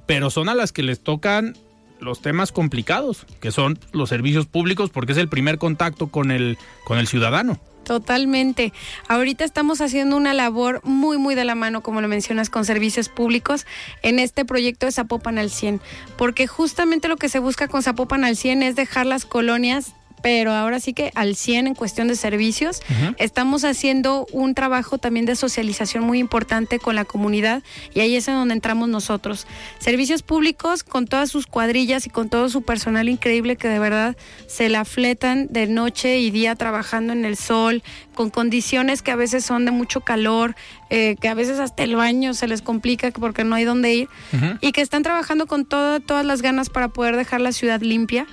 pero son a las que les tocan los temas complicados, que son los servicios públicos, porque es el primer contacto con el, con el ciudadano. Totalmente. Ahorita estamos haciendo una labor muy, muy de la mano, como lo mencionas, con servicios públicos en este proyecto de Zapopan al 100, porque justamente lo que se busca con Zapopan al 100 es dejar las colonias pero ahora sí que al 100 en cuestión de servicios. Estamos haciendo un trabajo también de socialización muy importante con la comunidad y ahí es en donde entramos nosotros. Servicios públicos con todas sus cuadrillas y con todo su personal increíble que de verdad se la fletan de noche y día trabajando en el sol, con condiciones que a veces son de mucho calor, eh, que a veces hasta el baño se les complica porque no hay dónde ir y que están trabajando con todas las ganas para poder dejar la ciudad limpia.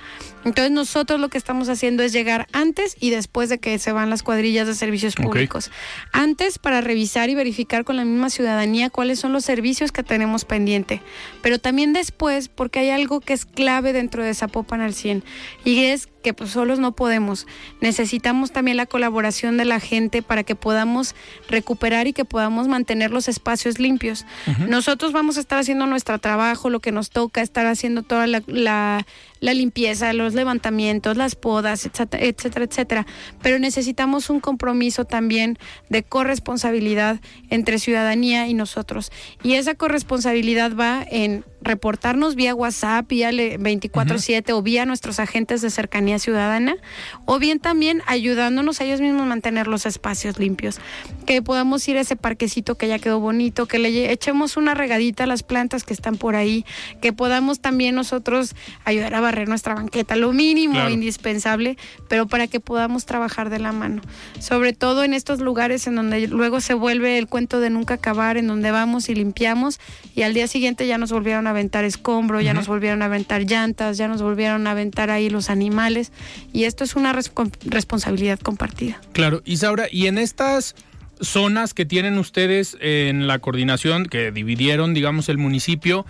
Entonces nosotros lo que estamos haciendo es llegar antes y después de que se van las cuadrillas de servicios públicos. Antes para revisar y verificar con la misma ciudadanía cuáles son los servicios que tenemos pendiente, pero también después porque hay algo que es clave dentro de Zapopan al 100 y es que pues solos no podemos. Necesitamos también la colaboración de la gente para que podamos recuperar y que podamos mantener los espacios limpios. Nosotros vamos a estar haciendo nuestro trabajo, lo que nos toca, estar haciendo toda la, la, la limpieza, los levantamientos, las podas, etcétera, etcétera, etcétera. Pero necesitamos un compromiso también de corresponsabilidad entre ciudadanía y nosotros. Y esa corresponsabilidad va en reportarnos vía WhatsApp, vía 24/7 o vía nuestros agentes de cercanía ciudadana, o bien también ayudándonos a ellos mismos a mantener los espacios limpios. Que podamos ir a ese parquecito que ya quedó bonito, que le echemos una regadita a las plantas que están por ahí, que podamos también nosotros ayudar a barrer nuestra banqueta, lo mínimo indispensable, pero para que podamos trabajar de la mano. Sobre todo en estos lugares en donde luego se vuelve el cuento de nunca acabar, en donde vamos y limpiamos y al día siguiente ya nos volvieron a aventar escombro, ya nos volvieron a aventar llantas, ya nos volvieron a aventar ahí los animales y esto es una responsabilidad compartida. Claro, Isaura, y en estas zonas que tienen ustedes en la coordinación, que dividieron, digamos, el municipio,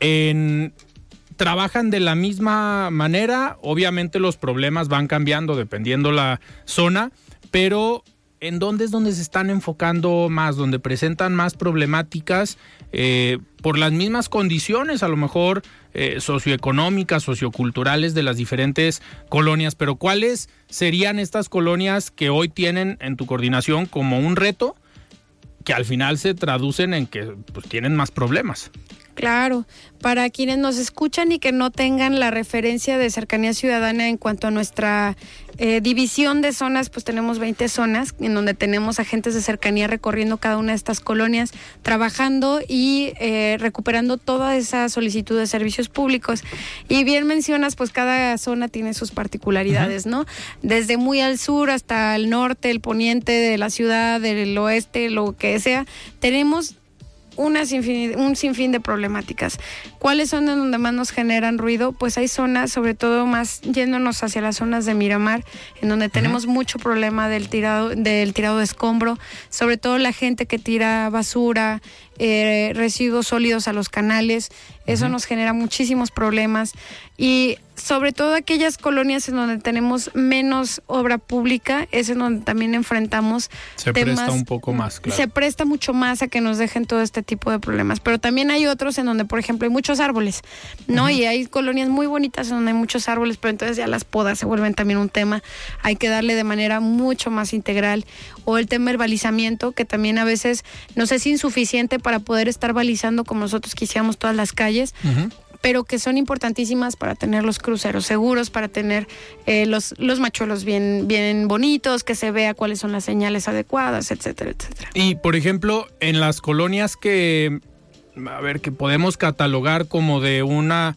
en trabajan de la misma manera, obviamente los problemas van cambiando dependiendo la zona, pero ¿en dónde es donde se están enfocando más, donde presentan más problemáticas eh, por las mismas condiciones, a lo mejor eh, socioeconómicas, socioculturales de las diferentes colonias? Pero ¿cuáles serían estas colonias que hoy tienen en tu coordinación como un reto que al final se traducen en que pues, tienen más problemas? Claro, para quienes nos escuchan y que no tengan la referencia de cercanía ciudadana en cuanto a nuestra eh, división de zonas, pues tenemos 20 zonas en donde tenemos agentes de cercanía recorriendo cada una de estas colonias, trabajando y eh, recuperando toda esa solicitud de servicios públicos. Y bien mencionas, pues cada zona tiene sus particularidades, ¿no? Desde muy al sur hasta el norte, el poniente de la ciudad, del oeste, lo que sea, tenemos una un sinfín de problemáticas. ¿Cuáles son en donde más nos generan ruido? Pues hay zonas, sobre todo más yéndonos hacia las zonas de Miramar, en donde tenemos mucho problema del tirado, del tirado de escombro, sobre todo la gente que tira basura, eh, residuos sólidos a los canales. Eso nos genera muchísimos problemas. Y sobre todo aquellas colonias en donde tenemos menos obra pública, es en donde también enfrentamos se presta un poco más, claro. Se presta mucho más a que nos dejen todo este tipo de problemas. Pero también hay otros en donde, por ejemplo, hay muchos árboles, ¿no? Y hay colonias muy bonitas en donde hay muchos árboles, pero entonces ya las podas se vuelven también un tema. Hay que darle de manera mucho más integral. O el tema del balizamiento, que también a veces no sé si insuficiente para poder estar balizando como nosotros quisiéramos todas las calles pero que son importantísimas para tener los cruceros seguros, para tener eh, los, los machuelos bien, bien bonitos, que se vea cuáles son las señales adecuadas, etcétera, etcétera. Y, por ejemplo, en las colonias que, a ver, que podemos catalogar como de una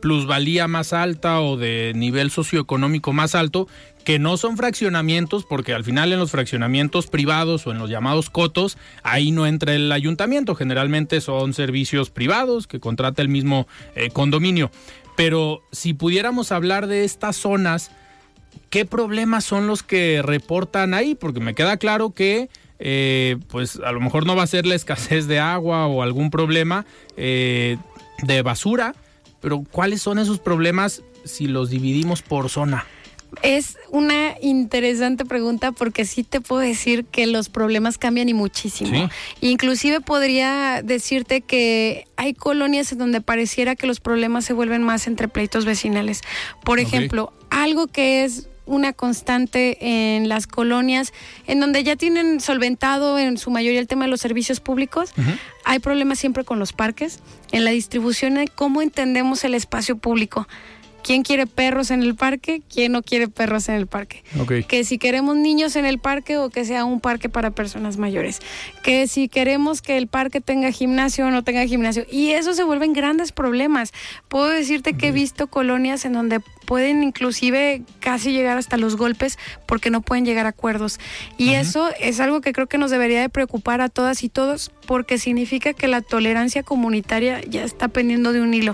plusvalía más alta o de nivel socioeconómico más alto, que no son fraccionamientos, porque al final en los fraccionamientos privados o en los llamados cotos, ahí no entra el ayuntamiento, generalmente son servicios privados que contrata el mismo eh, condominio. Pero si pudiéramos hablar de estas zonas, ¿qué problemas son los que reportan ahí? Porque me queda claro que... Eh, pues a lo mejor no va a ser la escasez de agua o algún problema eh, de basura, pero ¿cuáles son esos problemas si los dividimos por zona? Es una interesante pregunta porque sí te puedo decir que los problemas cambian y muchísimo. Inclusive podría decirte que hay colonias en donde pareciera que los problemas se vuelven más entre pleitos vecinales. Por ejemplo, algo que es una constante en las colonias en donde ya tienen solventado en su mayoría el tema de los servicios públicos. Hay problemas siempre con los parques, en la distribución de cómo entendemos el espacio público quién quiere perros en el parque, quién no quiere perros en el parque. Que si queremos niños en el parque o que sea un parque para personas mayores. Que si queremos que el parque tenga gimnasio o no tenga gimnasio. Y eso se vuelven grandes problemas. Puedo decirte que he visto colonias en donde pueden inclusive casi llegar hasta los golpes porque no pueden llegar a acuerdos. Y eso es algo que creo que nos debería de preocupar a todas y todos porque significa que la tolerancia comunitaria ya está pendiendo de un hilo.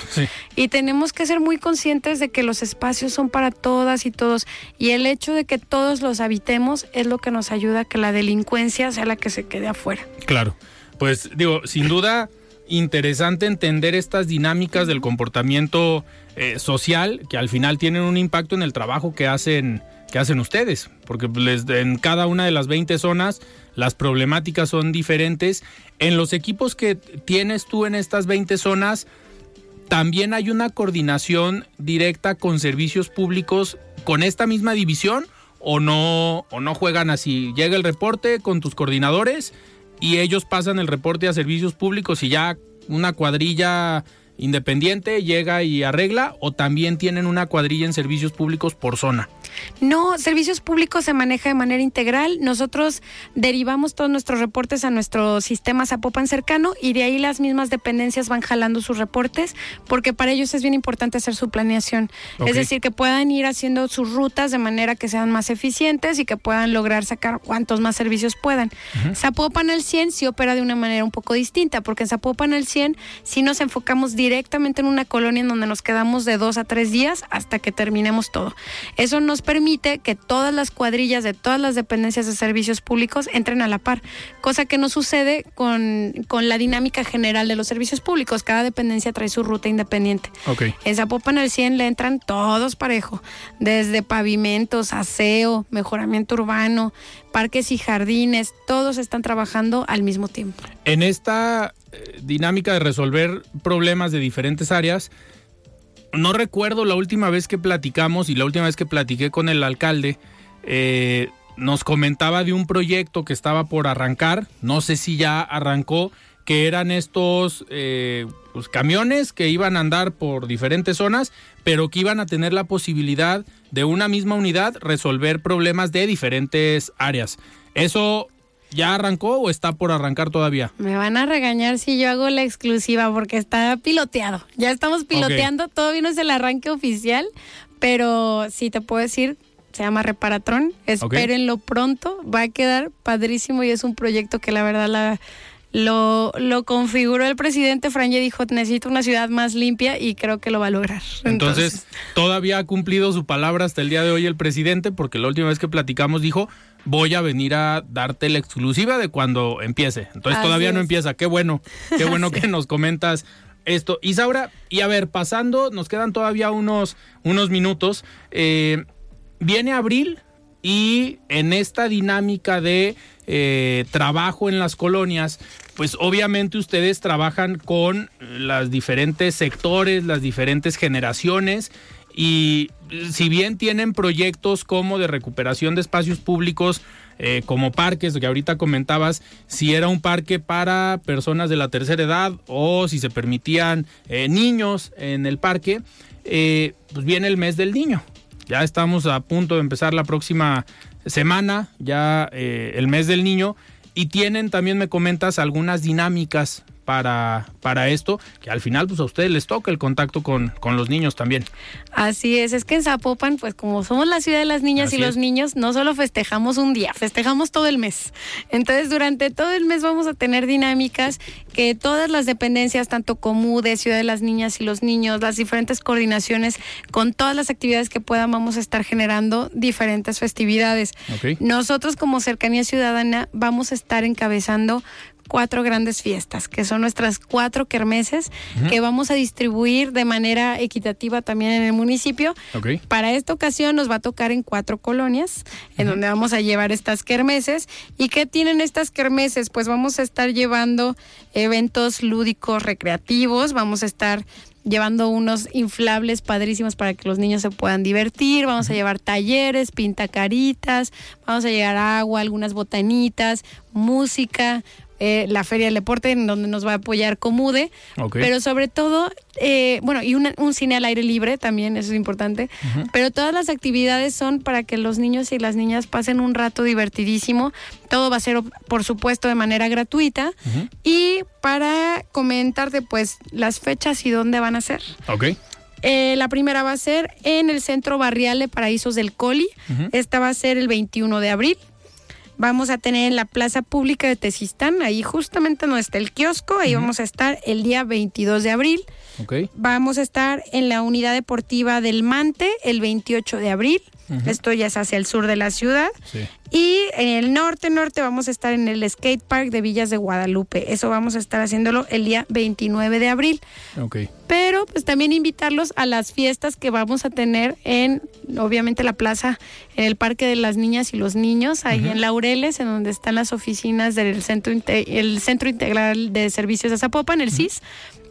Y tenemos que ser muy conscientes de que los espacios son para todas y todos y el hecho de que todos los habitemos es lo que nos ayuda a que la delincuencia sea la que se quede afuera. Claro. Pues digo, sin duda interesante entender estas dinámicas del comportamiento eh, social que al final tienen un impacto en el trabajo que hacen, que hacen ustedes, porque les, en cada una de las 20 zonas las problemáticas son diferentes. En los equipos que tienes tú en estas 20 zonas, también hay una coordinación directa con servicios públicos con esta misma división o no, o no juegan así. Llega el reporte con tus coordinadores y ellos pasan el reporte a servicios públicos y ya una cuadrilla independiente llega y arregla o también tienen una cuadrilla en servicios públicos por zona? No, servicios públicos se maneja de manera integral. Nosotros derivamos todos nuestros reportes a nuestro sistema Zapopan cercano y de ahí las mismas dependencias van jalando sus reportes porque para ellos es bien importante hacer su planeación. Es decir, que puedan ir haciendo sus rutas de manera que sean más eficientes y que puedan lograr sacar cuantos más servicios puedan. Zapopan al 100 sí opera de una manera un poco distinta porque en Zapopan al 100 sí nos enfocamos directamente directamente en una colonia en donde nos quedamos de dos a tres días hasta que terminemos todo. Eso nos permite que todas las cuadrillas de todas las dependencias de servicios públicos entren a la par, cosa que no sucede con, con la dinámica general de los servicios públicos. Cada dependencia trae su ruta independiente. Ok. En Zapopan al 100 le entran todos parejo, desde pavimentos, aseo, mejoramiento urbano, parques y jardines, todos están trabajando al mismo tiempo. En esta dinámica de resolver problemas de diferentes áreas, no recuerdo la última vez que platicamos y la última vez que platiqué con el alcalde, eh, nos comentaba de un proyecto que estaba por arrancar, no sé si ya arrancó, que eran estos eh, pues, camiones que iban a andar por diferentes zonas, pero que iban a tener la posibilidad de una misma unidad resolver problemas de diferentes áreas. ¿Eso ya arrancó o está por arrancar todavía? Me van a regañar si yo hago la exclusiva porque está piloteado. Ya estamos piloteando, todavía no es el arranque oficial, pero sí te puedo decir, se llama Reparatrón. Espérenlo pronto, va a quedar padrísimo y es un proyecto que la verdad la, lo, lo configuró el presidente Franje dijo necesito una ciudad más limpia y creo que lo va a lograr. Entonces, todavía ha cumplido su palabra hasta el día de hoy el presidente porque la última vez que platicamos dijo voy a venir a darte la exclusiva de cuando empiece. Entonces Así todavía no empieza. Qué bueno, qué bueno que nos comentas esto. Isaura, y a ver, pasando, nos quedan todavía unos, unos minutos. Eh, viene abril y en esta dinámica de eh, trabajo en las colonias, pues obviamente ustedes trabajan con las diferentes sectores, las diferentes generaciones y si bien tienen proyectos como de recuperación de espacios públicos, eh, como parques, que ahorita comentabas, si era un parque para personas de la tercera edad o si se permitían eh, niños en el parque, eh, pues viene el mes del niño. Ya estamos a punto de empezar la próxima semana, ya el mes del niño, y tienen también, me comentas, algunas dinámicas para, para esto, que al final pues a ustedes les toca el contacto con, con los niños también. Así es, es que en Zapopan, pues como somos la ciudad de las niñas Así y los es. niños, no solo festejamos un día, festejamos todo el mes. Entonces, durante todo el mes vamos a tener dinámicas que todas las dependencias, tanto Comude, Ciudad de las Niñas y los Niños, las diferentes coordinaciones, con todas las actividades que puedan, vamos a estar generando diferentes festividades. Nosotros como Cercanía Ciudadana vamos a estar encabezando cuatro grandes fiestas, que son nuestras cuatro kermeses, que vamos a distribuir de manera equitativa también en el municipio. Ok. Para esta ocasión nos va a tocar en cuatro colonias, en donde vamos a llevar estas kermeses. ¿Y qué tienen estas kermeses? Pues vamos a estar llevando eventos lúdicos recreativos, vamos a estar llevando unos inflables padrísimos para que los niños se puedan divertir, vamos a llevar talleres, pintacaritas, vamos a llevar agua, algunas botanitas, música, eh, la Feria del Deporte, en donde nos va a apoyar Comude, pero sobre todo, eh, bueno, y una- un cine al aire libre también, eso es importante, pero todas las actividades son para que los niños y las niñas pasen un rato divertidísimo, todo va a ser, por supuesto, de manera gratuita, y para comentarte, pues, las fechas y dónde van a ser. Ok. Eh, la primera va a ser en el Centro Barrial de Paraísos del Coli. Esta va a ser el 21 de abril. Vamos a tener en la Plaza Pública de Tezistán, ahí justamente donde está el kiosco, ahí vamos a estar el día 22 de abril. Ok. Vamos a estar en la Unidad Deportiva del Mante el 28 de abril. Esto ya es hacia el sur de la ciudad. Sí. Y en el norte, norte, vamos a estar en el Skate Park de Villas de Guadalupe. Eso vamos a estar haciéndolo el día 29 de abril pero pues también invitarlos a las fiestas que vamos a tener en, obviamente, la plaza, en el Parque de las Niñas y los Niños, ahí en Laureles, en donde están las oficinas del Centro, el Centro Integral de Servicios de Zapopan, el CIS.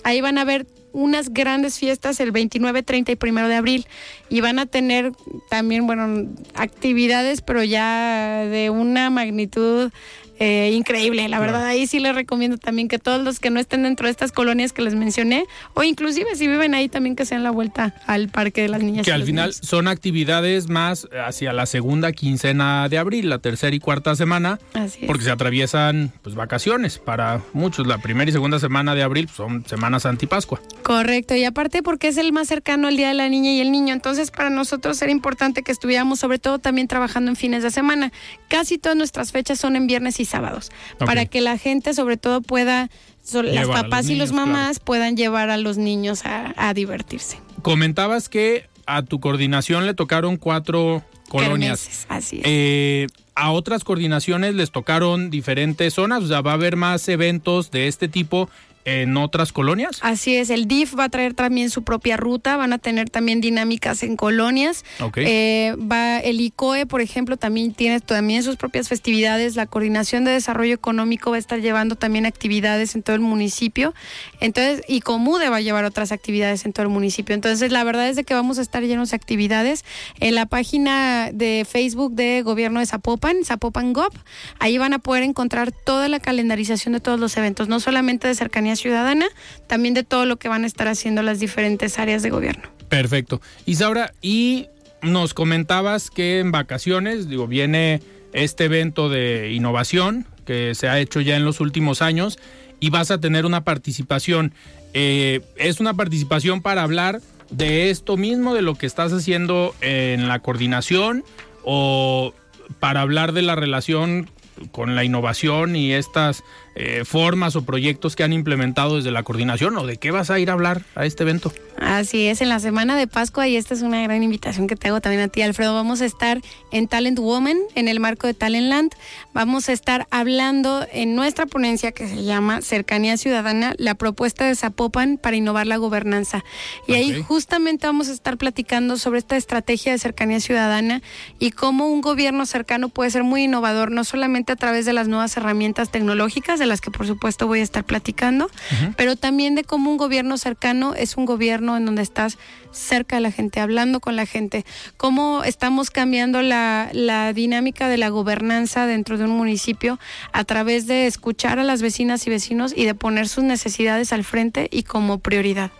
Ahí van a ver unas grandes fiestas el 29, 30 y 1 de abril. Y van a tener también, bueno, actividades, pero ya de una magnitud eh, increíble. La verdad, ahí sí les recomiendo también que todos los que no estén dentro de estas colonias que les mencioné, o inclusive si viven ahí también que sean la vuelta al Parque de las Niñas. Que al final niños. son actividades más hacia la segunda quincena de abril, la tercera y cuarta semana, Así es. porque se atraviesan pues vacaciones para muchos. La primera y segunda semana de abril pues, son semanas antipascua. Correcto, y aparte porque es el más cercano al Día de la Niña y el Niño, entonces para nosotros era importante que estuviéramos sobre todo también trabajando en fines de semana. Casi todas nuestras fechas son en viernes y sábados, para que la gente sobre todo pueda, so- las papás los y los mamás puedan llevar a los niños a, a divertirse. Comentabas que a tu coordinación le tocaron cuatro colonias. Kermeses, así es. Eh, a otras coordinaciones les tocaron diferentes zonas, o sea, va a haber más eventos de este tipo en otras colonias. Así es, el DIF va a traer también su propia ruta, van a tener también dinámicas en colonias. Ok. Eh, va el ICOE, por ejemplo, también tiene también sus propias festividades. La Coordinación de Desarrollo Económico va a estar llevando también actividades en todo el municipio. Entonces, y Comude va a llevar otras actividades en todo el municipio. Entonces, la verdad es de que vamos a estar llenos de actividades. En la página de Facebook de Gobierno de Zapopan, Zapopan Gov, ahí van a poder encontrar toda la calendarización de todos los eventos, no solamente de cercanía ciudadana, también de todo lo que van a estar haciendo las diferentes áreas de gobierno. Perfecto. Isaura, y nos comentabas que en vacaciones, digo, viene este evento de innovación que se ha hecho ya en los últimos años y vas a tener una participación. Eh, es una participación para hablar de esto mismo, de lo que estás haciendo en la coordinación o para hablar de la relación con la innovación y estas eh, formas o proyectos que han implementado desde la coordinación o de qué vas a ir a hablar a este evento. Así es, en la semana de Pascua y esta es una gran invitación que te hago también a ti, Alfredo. Vamos a estar en Talent Woman, en el marco de Talentland. Vamos a estar hablando en nuestra ponencia que se llama Cercanía Ciudadana, la propuesta de Zapopan para innovar la gobernanza. Y ahí justamente vamos a estar platicando sobre esta estrategia de cercanía ciudadana y cómo un gobierno cercano puede ser muy innovador, no solamente a través de las nuevas herramientas tecnológicas, de las que por supuesto voy a estar platicando, pero también de cómo un gobierno cercano es un gobierno en donde estás cerca de la gente, hablando con la gente, cómo estamos cambiando la, la dinámica de la gobernanza dentro de un municipio a través de escuchar a las vecinas y vecinos y de poner sus necesidades al frente y como prioridad.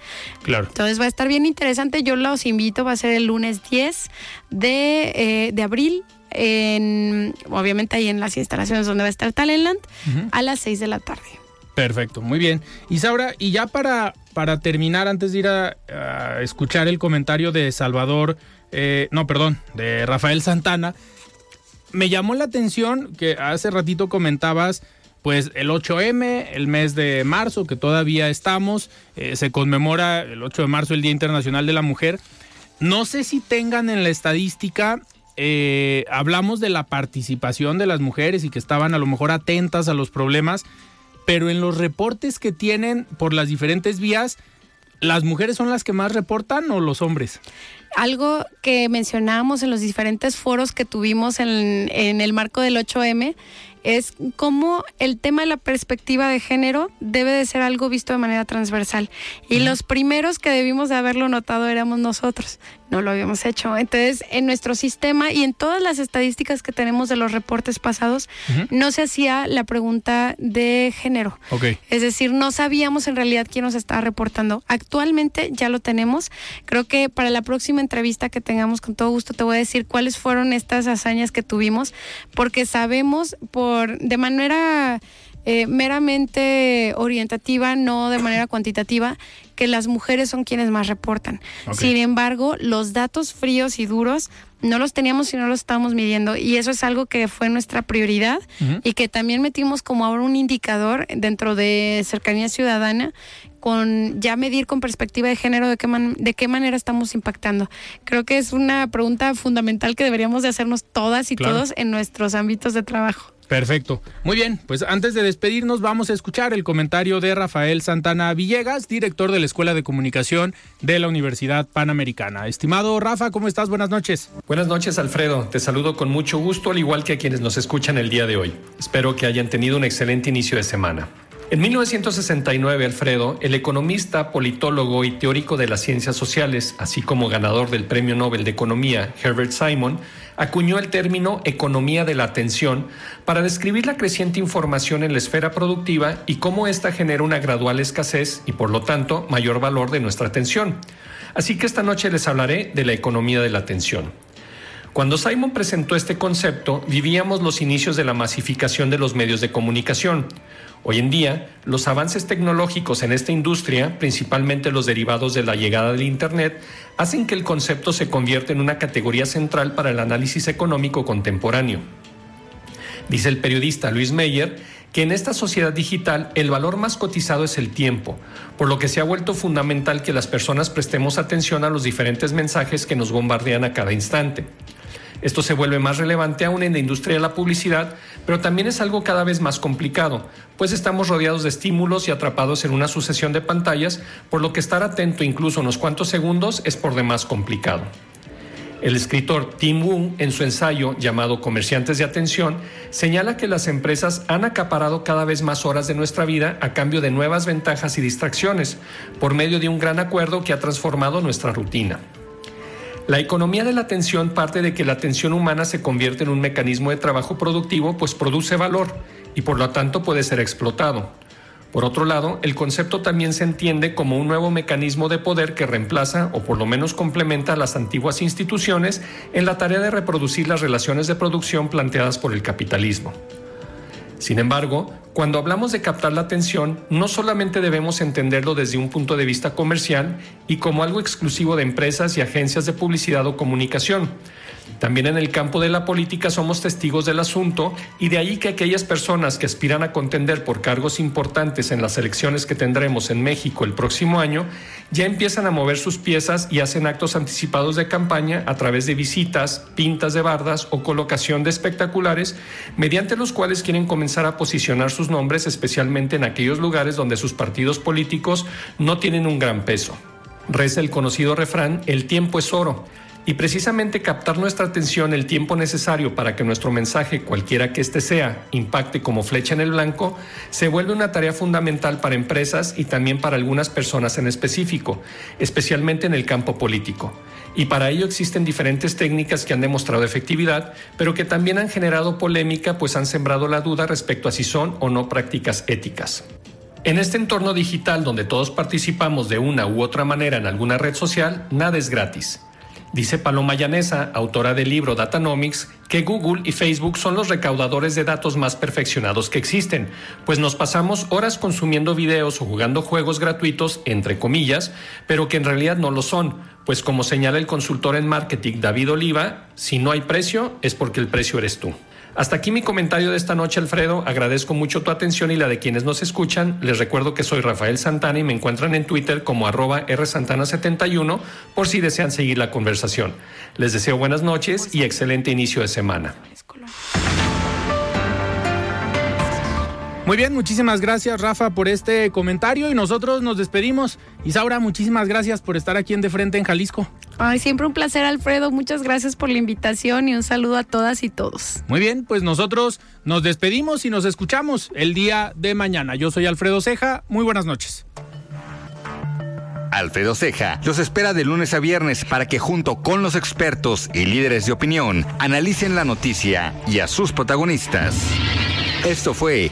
Claro. Entonces va a estar bien interesante. Yo los invito, va a ser el lunes 10 de, eh, de abril. En, obviamente ahí en las instalaciones donde va a estar Talentland a las 6 de la tarde. Perfecto, muy bien. Isaura, y ya para, para terminar, antes de ir a, a escuchar el comentario de Salvador, eh, no, perdón, de Rafael Santana, me llamó la atención que hace ratito comentabas, pues el 8M, el mes de marzo, que todavía estamos, eh, se conmemora el 8 de marzo, el Día Internacional de la Mujer. No sé si tengan en la estadística, eh, hablamos de la participación de las mujeres y que estaban a lo mejor atentas a los problemas, pero en los reportes que tienen por las diferentes vías, ¿las mujeres son las que más reportan o los hombres? Algo que mencionábamos en los diferentes foros que tuvimos en, en el marco del 8M es cómo el tema de la perspectiva de género debe de ser algo visto de manera transversal. Y los primeros que debimos de haberlo notado éramos nosotros. No lo habíamos hecho. Entonces, en nuestro sistema y en todas las estadísticas que tenemos de los reportes pasados, no se hacía la pregunta de género. Es decir, no sabíamos en realidad quién nos estaba reportando. Actualmente ya lo tenemos. Creo que para la próxima entrevista que tengamos, con todo gusto te voy a decir cuáles fueron estas hazañas que tuvimos, porque sabemos por de manera eh, meramente orientativa, no de manera cuantitativa, que las mujeres son quienes más reportan. Sin embargo, los datos fríos y duros no los teníamos y no los estábamos midiendo. Y eso es algo que fue nuestra prioridad y que también metimos como ahora un indicador dentro de cercanía ciudadana con ya medir con perspectiva de género de qué, man- de qué manera estamos impactando. Creo que es una pregunta fundamental que deberíamos de hacernos todas y Claro. todos en nuestros ámbitos de trabajo. Perfecto. Muy bien, pues antes de despedirnos vamos a escuchar el comentario de Rafael Santana Villegas, director de la Escuela de Comunicación de la Universidad Panamericana. Estimado Rafa, ¿cómo estás? Buenas noches. Buenas noches, Alfredo. Te saludo con mucho gusto, al igual que a quienes nos escuchan el día de hoy. Espero que hayan tenido un excelente inicio de semana. En 1969, Alfredo, el economista, politólogo y teórico de las ciencias sociales, así como ganador del Premio Nobel de Economía, Herbert Simon, acuñó el término economía de la atención para describir la creciente información en la esfera productiva y cómo ésta genera una gradual escasez y, por lo tanto, mayor valor de nuestra atención. Así que esta noche les hablaré de la economía de la atención. Cuando Simon presentó este concepto, vivíamos los inicios de la masificación de los medios de comunicación. Hoy en día, los avances tecnológicos en esta industria, principalmente los derivados de la llegada del Internet, hacen que el concepto se convierta en una categoría central para el análisis económico contemporáneo. Dice el periodista Luis Meyer que en esta sociedad digital el valor más cotizado es el tiempo, por lo que se ha vuelto fundamental que las personas prestemos atención a los diferentes mensajes que nos bombardean a cada instante. Esto se vuelve más relevante aún en la industria de la publicidad, pero también es algo cada vez más complicado, pues estamos rodeados de estímulos y atrapados en una sucesión de pantallas, por lo que estar atento incluso unos cuantos segundos es por demás complicado. El escritor Tim Wu, en su ensayo llamado Comerciantes de Atención, señala que las empresas han acaparado cada vez más horas de nuestra vida a cambio de nuevas ventajas y distracciones, por medio de un gran acuerdo que ha transformado nuestra rutina. La economía de la atención parte de que la atención humana se convierte en un mecanismo de trabajo productivo, pues produce valor y por lo tanto puede ser explotado. Por otro lado, el concepto también se entiende como un nuevo mecanismo de poder que reemplaza o por lo menos complementa a las antiguas instituciones en la tarea de reproducir las relaciones de producción planteadas por el capitalismo. Sin embargo, cuando hablamos de captar la atención, no solamente debemos entenderlo desde un punto de vista comercial y como algo exclusivo de empresas y agencias de publicidad o comunicación, también en el campo de la política somos testigos del asunto y de ahí que aquellas personas que aspiran a contender por cargos importantes en las elecciones que tendremos en México el próximo año ya empiezan a mover sus piezas y hacen actos anticipados de campaña a través de visitas, pintas de bardas o colocación de espectaculares mediante los cuales quieren comenzar a posicionar sus nombres especialmente en aquellos lugares donde sus partidos políticos no tienen un gran peso. Reza el conocido refrán, el tiempo es oro. Y precisamente captar nuestra atención el tiempo necesario para que nuestro mensaje, cualquiera que éste sea, impacte como flecha en el blanco, se vuelve una tarea fundamental para empresas y también para algunas personas en específico, especialmente en el campo político. Y para ello existen diferentes técnicas que han demostrado efectividad, pero que también han generado polémica, pues han sembrado la duda respecto a si son o no prácticas éticas. En este entorno digital donde todos participamos de una u otra manera en alguna red social, nada es gratis. Dice Paloma Llanesa, autora del libro Datanomics, que Google y Facebook son los recaudadores de datos más perfeccionados que existen, pues nos pasamos horas consumiendo videos o jugando juegos gratuitos, entre comillas, pero que en realidad no lo son, pues como señala el consultor en marketing David Oliva, si no hay precio es porque el precio eres tú. Hasta aquí mi comentario de esta noche, Alfredo. Agradezco mucho tu atención y la de quienes nos escuchan. Les recuerdo que soy Rafael Santana y me encuentran en Twitter como arroba rsantana71 por si desean seguir la conversación. Les deseo buenas noches y excelente inicio de semana. Muy bien, muchísimas gracias Rafa por este comentario y nosotros nos despedimos. Isaura, muchísimas gracias por estar aquí en De Frente en Jalisco. Ay, siempre un placer Alfredo, muchas gracias por la invitación y un saludo a todas y todos. Muy bien, pues nosotros nos despedimos y nos escuchamos el día de mañana. Yo soy Alfredo Ceja, muy buenas noches. Alfredo Ceja los espera de lunes a viernes para que junto con los expertos y líderes de opinión analicen la noticia y a sus protagonistas. Esto fue